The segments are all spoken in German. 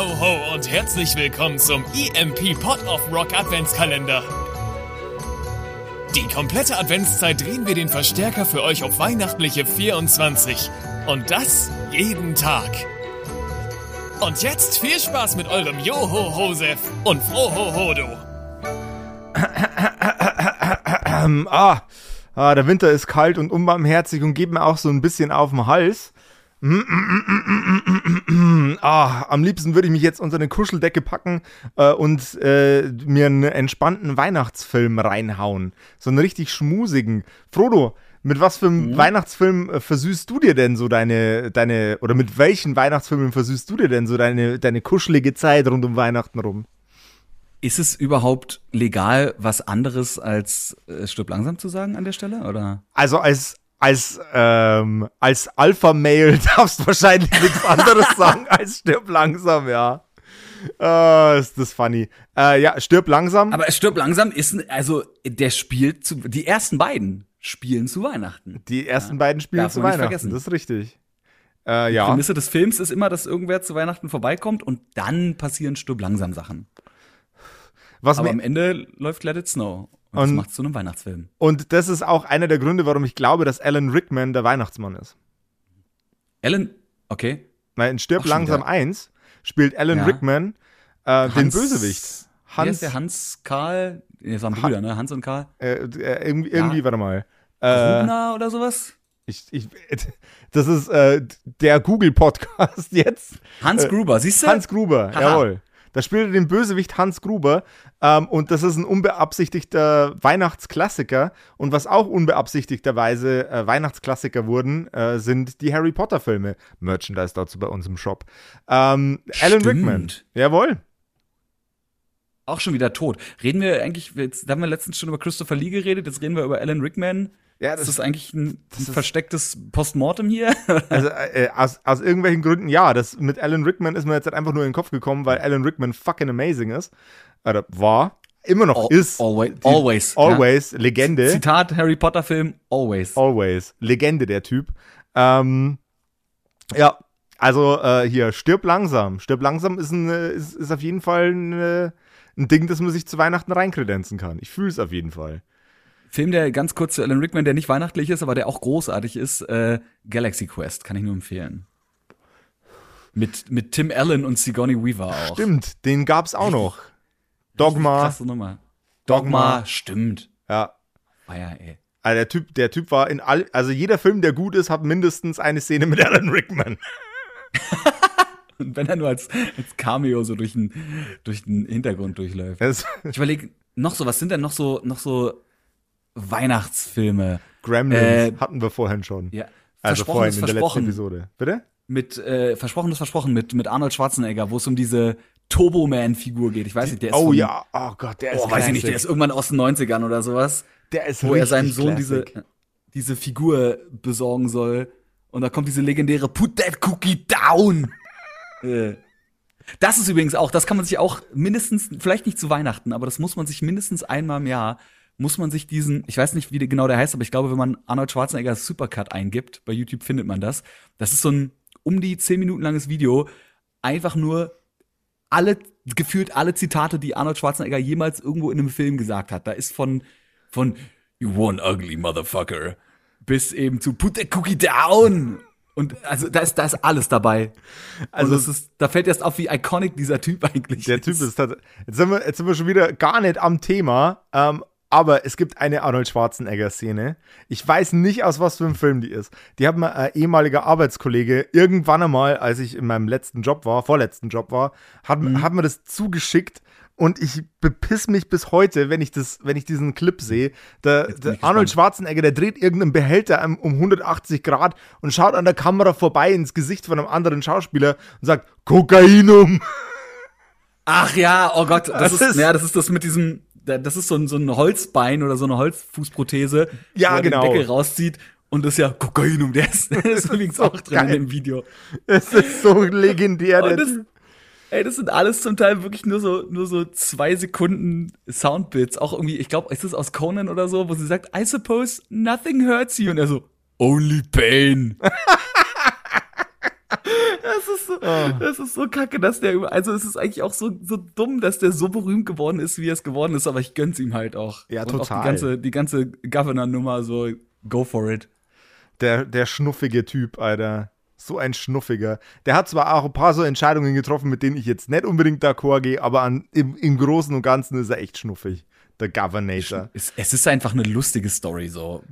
ho ho und herzlich willkommen zum EMP Pot of Rock Adventskalender. Die komplette Adventszeit drehen wir den Verstärker für euch auf weihnachtliche 24. Und das jeden Tag. Und jetzt viel Spaß mit eurem Joho Hosef und Froho Hodo. ah, ah, der Winter ist kalt und unbarmherzig und geht mir auch so ein bisschen auf den Hals. Ah, am liebsten würde ich mich jetzt unter eine Kuscheldecke packen äh, und äh, mir einen entspannten Weihnachtsfilm reinhauen. So einen richtig schmusigen. Frodo, mit was für einem mhm. Weihnachtsfilm äh, versüßt du dir denn so deine, deine, oder mit welchen Weihnachtsfilmen versüßt du dir denn so deine, deine kuschelige Zeit rund um Weihnachten rum? Ist es überhaupt legal, was anderes als äh, Stirb langsam zu sagen an der Stelle? Oder? Also als, als, ähm, als Alpha-Mail darfst du wahrscheinlich nichts anderes sagen als stirb langsam, ja. Uh, ist das funny. Uh, ja, stirb langsam. Aber stirb langsam ist, also, der spielt zu, die ersten beiden spielen zu Weihnachten. Die ersten ja. beiden spielen zu Weihnachten, vergessen. das ist richtig. Uh, ja. Die Prämisse des Films ist immer, dass irgendwer zu Weihnachten vorbeikommt und dann passieren stirb langsam Sachen. Was Aber am Ende läuft Let It Snow. Und, und das macht zu einem Weihnachtsfilm. Und das ist auch einer der Gründe, warum ich glaube, dass Alan Rickman der Weihnachtsmann ist. Alan, okay. Weil in Stirb langsam 1 spielt Alan ja. Rickman äh, den Bösewicht. Hans. Wie ist der Hans Karl? Das waren Brüder, ne? Hans und Karl? Äh, äh, irgendwie, irgendwie ja. warte mal. Äh, Gruna oder sowas? Ich, ich, das ist äh, der Google-Podcast jetzt. Hans äh, Gruber, siehst du? Hans Gruber, Haha. jawohl. Da spielt er den Bösewicht Hans Gruber ähm, und das ist ein unbeabsichtigter Weihnachtsklassiker. Und was auch unbeabsichtigterweise äh, Weihnachtsklassiker wurden, äh, sind die Harry Potter-Filme. Merchandise dazu bei uns im Shop. Ähm, Alan Rickman. Jawohl. Auch schon wieder tot. Reden wir eigentlich, jetzt, da haben wir letztens schon über Christopher Lee geredet, jetzt reden wir über Alan Rickman. Ja, das ist das eigentlich ein, ein verstecktes Postmortem hier. also äh, aus, aus irgendwelchen Gründen ja. Das mit Alan Rickman ist mir jetzt halt einfach nur in den Kopf gekommen, weil Alan Rickman fucking amazing ist. Oder war. Immer noch All, ist. Always. Always. Always. Ja. Legende. Zitat Harry Potter Film. Always. Always. Legende der Typ. Ähm, ja, also äh, hier, stirb langsam. Stirb langsam ist, ein, ist, ist auf jeden Fall ein, ein Ding, das man sich zu Weihnachten reinkredenzen kann. Ich fühle es auf jeden Fall. Film, der ganz kurz zu Alan Rickman, der nicht weihnachtlich ist, aber der auch großartig ist, äh, Galaxy Quest, kann ich nur empfehlen. Mit, mit Tim Allen und Sigourney Weaver auch. Stimmt, den gab's auch noch. Dogma. Krasse Nummer. Dogma, Dogma, stimmt. Ja. Feier, ey. Also der Typ, der Typ war in all, also jeder Film, der gut ist, hat mindestens eine Szene mit Alan Rickman. Und wenn er nur als, als Cameo so durch den, durch den Hintergrund durchläuft. ich überlege, noch so, was sind denn noch so, noch so Weihnachtsfilme. Gremlins äh, hatten wir vorhin schon. Ja. Also vorhin in der letzten Episode. Bitte? Mit äh, Versprochenes Versprochen mit, mit Arnold Schwarzenegger, wo es um diese Turbo-Man-Figur geht. Ich weiß nicht, der ist. Oh von, ja, oh Gott, der ist. Oh, weiß ich nicht, der ist irgendwann aus den 90ern oder sowas. Der ist Wo er seinem Sohn diese, diese Figur besorgen soll. Und da kommt diese legendäre Put that cookie down. Äh. das ist übrigens auch, das kann man sich auch mindestens, vielleicht nicht zu Weihnachten, aber das muss man sich mindestens einmal im Jahr muss man sich diesen, ich weiß nicht, wie genau der heißt, aber ich glaube, wenn man Arnold Schwarzenegger Supercut eingibt, bei YouTube findet man das. Das ist so ein um die zehn Minuten langes Video, einfach nur alle, gefühlt alle Zitate, die Arnold Schwarzenegger jemals irgendwo in einem Film gesagt hat. Da ist von, von You one ugly motherfucker bis eben zu Put the cookie down. Und also da ist, da ist alles dabei. Also es ist, da fällt erst auf, wie iconic dieser Typ eigentlich der ist. Der Typ ist, jetzt sind wir, jetzt sind wir schon wieder gar nicht am Thema. Ähm, aber es gibt eine Arnold Schwarzenegger-Szene. Ich weiß nicht, aus was für einem Film die ist. Die hat mir ein ehemaliger Arbeitskollege irgendwann einmal, als ich in meinem letzten Job war, vorletzten Job war, hat, mhm. hat mir das zugeschickt. Und ich bepiss mich bis heute, wenn ich, das, wenn ich diesen Clip sehe. Der, der Arnold Schwarzenegger, der dreht irgendeinen Behälter um 180 Grad und schaut an der Kamera vorbei ins Gesicht von einem anderen Schauspieler und sagt, Kokainum. Ach ja, oh Gott, das, das ist, ist, ja, das ist das mit diesem, das ist so ein, so ein Holzbein oder so eine Holzfußprothese, ja, wo genau. den Deckel rauszieht. Und das ist ja Kokainum, der ist, der ist übrigens auch drin geil. in dem Video. Es ist so legendär. Das, ey, das sind alles zum Teil wirklich nur so, nur so zwei Sekunden Soundbits. Auch irgendwie, ich glaube, ist das aus Conan oder so, wo sie sagt, I suppose nothing hurts you. Und er so, only pain. ist so, das ist so kacke, dass der, also es ist eigentlich auch so, so dumm, dass der so berühmt geworden ist, wie er es geworden ist, aber ich gönn's ihm halt auch. Ja, Und Auch total. die ganze, die ganze Governor-Nummer, so, go for it. Der, der schnuffige Typ, Alter. So ein Schnuffiger. Der hat zwar auch ein paar so Entscheidungen getroffen, mit denen ich jetzt nicht unbedingt d'accord gehe, aber an, im, im Großen und Ganzen ist er echt schnuffig. Der Governator. Es, es ist einfach eine lustige Story, so.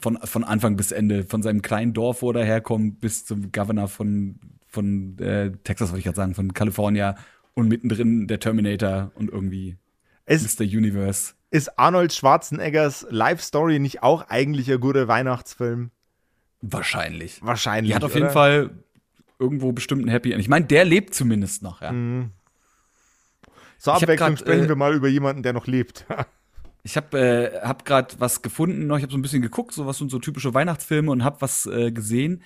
Von, von Anfang bis Ende. Von seinem kleinen Dorf, wo er herkommt, bis zum Governor von, von äh, Texas, wollte ich gerade sagen, von California. Und mittendrin der Terminator und irgendwie Es Mr. Universe. ist Arnold Schwarzeneggers Life Story nicht auch eigentlich ein guter Weihnachtsfilm? Wahrscheinlich. Wahrscheinlich. Die hat auf oder? jeden Fall irgendwo bestimmt ein Happy End. Ich meine, der lebt zumindest noch, ja. Zur Ich Abwechslung grad, sprechen äh, wir mal über jemanden, der noch lebt. Ich habe äh, hab gerade was gefunden, noch. ich habe so ein bisschen geguckt, so was sind so typische Weihnachtsfilme und habe was äh, gesehen,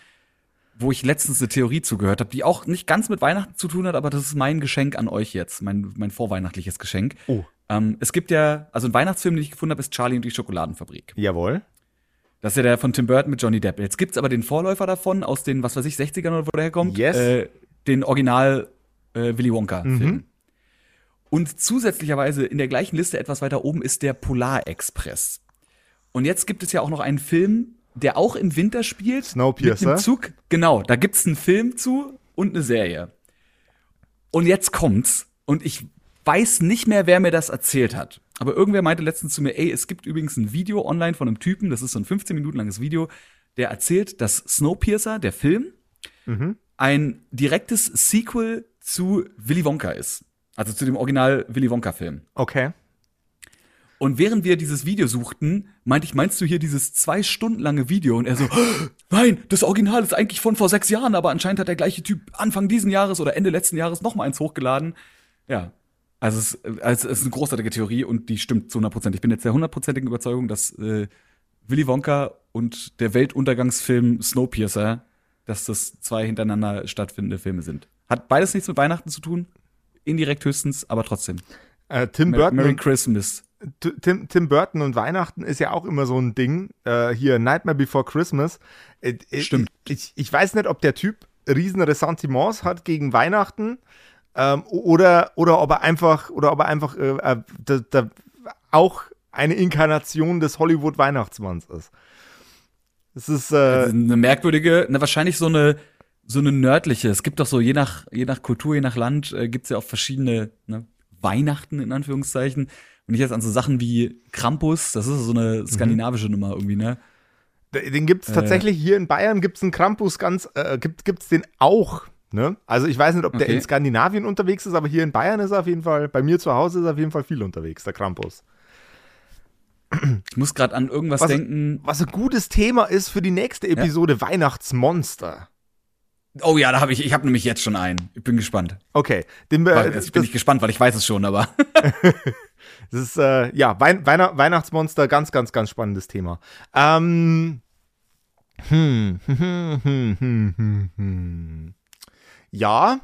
wo ich letztens eine Theorie zugehört habe, die auch nicht ganz mit Weihnachten zu tun hat, aber das ist mein Geschenk an euch jetzt, mein, mein vorweihnachtliches Geschenk. Oh. Ähm, es gibt ja, also ein Weihnachtsfilm, den ich gefunden habe, ist Charlie und die Schokoladenfabrik. Jawohl. Das ist ja der von Tim Burton mit Johnny Depp. Jetzt gibt's aber den Vorläufer davon aus den, was weiß ich, 60ern oder wo der herkommt. Yes. Äh, den Original äh, Willy Wonka-Film. Und zusätzlicherweise in der gleichen Liste etwas weiter oben ist der Polar Express. Und jetzt gibt es ja auch noch einen Film, der auch im Winter spielt. Snowpiercer. Mit dem Zug. Genau, da gibt's einen Film zu und eine Serie. Und jetzt kommt's. Und ich weiß nicht mehr, wer mir das erzählt hat. Aber irgendwer meinte letztens zu mir, ey, es gibt übrigens ein Video online von einem Typen, das ist so ein 15 Minuten langes Video, der erzählt, dass Snowpiercer, der Film, ein direktes Sequel zu Willy Wonka ist. Also zu dem Original Willy Wonka-Film. Okay. Und während wir dieses Video suchten, meinte ich, meinst du hier dieses zwei Stunden lange Video? Und er so, nein, das Original ist eigentlich von vor sechs Jahren, aber anscheinend hat der gleiche Typ Anfang diesen Jahres oder Ende letzten Jahres noch mal eins hochgeladen. Ja. Also es, also es ist eine großartige Theorie und die stimmt zu 100 Prozent. Ich bin jetzt der hundertprozentigen Überzeugung, dass äh, Willy Wonka und der Weltuntergangsfilm Snowpiercer, dass das zwei hintereinander stattfindende Filme sind. Hat beides nichts mit Weihnachten zu tun, indirekt höchstens, aber trotzdem. Äh, Tim, Burton Merry Christmas. Tim, Tim Burton und Weihnachten ist ja auch immer so ein Ding. Äh, hier, Nightmare Before Christmas. Äh, äh, Stimmt. Ich, ich weiß nicht, ob der Typ riesen Ressentiments hat gegen Weihnachten ähm, oder, oder ob er einfach, oder ob er einfach äh, äh, da, da auch eine Inkarnation des Hollywood-Weihnachtsmanns ist. Es ist, äh, eine merkwürdige, na, wahrscheinlich so eine, so eine nördliche. Es gibt doch so, je nach, je nach Kultur, je nach Land, äh, gibt's ja auch verschiedene ne, Weihnachten in Anführungszeichen. Und ich jetzt an so Sachen wie Krampus, das ist so eine skandinavische Nummer irgendwie, ne? Den gibt es tatsächlich hier in Bayern, gibt es einen Krampus ganz, äh, gibt es den auch. Ne? Also ich weiß nicht, ob der Okay. in Skandinavien unterwegs ist, aber hier in Bayern ist er auf jeden Fall, bei mir zu Hause ist er auf jeden Fall viel unterwegs, der Krampus. Ich muss gerade an irgendwas Was- denken. Was ein gutes Thema ist für die nächste Episode Weihnachtsmonster. Oh ja, da habe ich, ich habe nämlich jetzt schon einen. Ich bin gespannt. Okay, den, äh, ich bin nicht gespannt, weil ich weiß es schon, aber. das ist äh, ja Wein Weihn Weihnachtsmonster, ganz, ganz, ganz spannendes Thema. Ähm, hm, hm, hm, hm, hm, hm, hm. Ja,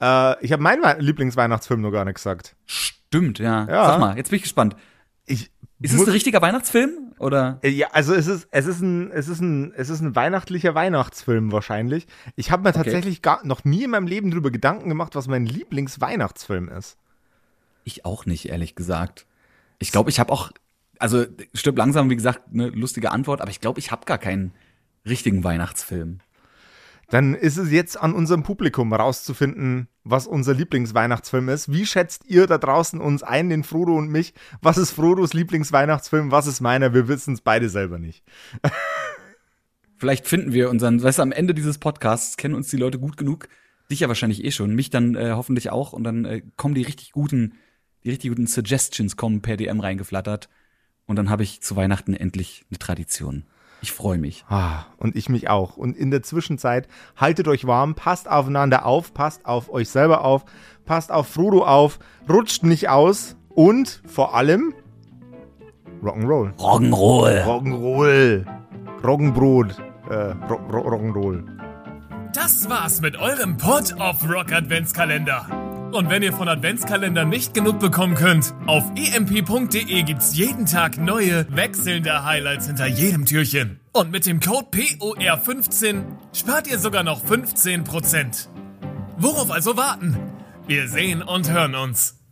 äh, ich habe meinen Wei- Lieblingsweihnachtsfilm noch gar nicht gesagt. Stimmt, ja. Ja. Sag mal, jetzt bin ich gespannt. Ich Ist es ein richtiger Weihnachtsfilm? Oder? Äh, Ja, also es ist, es ist ein, es ist ein, es ist ein weihnachtlicher Weihnachtsfilm wahrscheinlich. Ich habe mir tatsächlich gar noch nie in meinem Leben darüber Gedanken gemacht, was mein Lieblingsweihnachtsfilm ist. Ich auch nicht, ehrlich gesagt. Ich glaube, ich habe auch, also stirb langsam, wie gesagt, eine lustige Antwort, aber ich glaube, ich habe gar keinen richtigen Weihnachtsfilm. Dann ist es jetzt an unserem Publikum rauszufinden, was unser Lieblingsweihnachtsfilm ist. Wie schätzt ihr da draußen uns ein, den Frodo und mich? Was ist Frodos Lieblingsweihnachtsfilm? Was ist meiner? Wir wissen es beide selber nicht. Vielleicht finden wir unseren, weißt du, am Ende dieses Podcasts kennen uns die Leute gut genug, dich ja wahrscheinlich eh schon, mich dann äh, hoffentlich auch und dann äh, kommen die richtig guten, die richtig guten Suggestions kommen per DM reingeflattert und dann habe ich zu Weihnachten endlich eine Tradition. Ich freue mich. Ah, und ich mich auch. Und in der Zwischenzeit haltet euch warm, passt aufeinander auf, passt auf euch selber auf, passt auf Frodo auf, rutscht nicht aus und vor allem Rock'n'Roll. Rock'n'Roll. Rock'n'Roll. Roggenbrot. Äh, Ro Ro Rock'n'Roll. Das war's mit eurem Pod of Rock Adventskalender. Und wenn ihr von Adventskalendern nicht genug bekommen könnt, auf emp.de gibt's jeden Tag neue, wechselnde Highlights hinter jedem Türchen. Und mit dem Code POR15 spart ihr sogar noch 15%. Worauf also warten? Wir sehen und hören uns.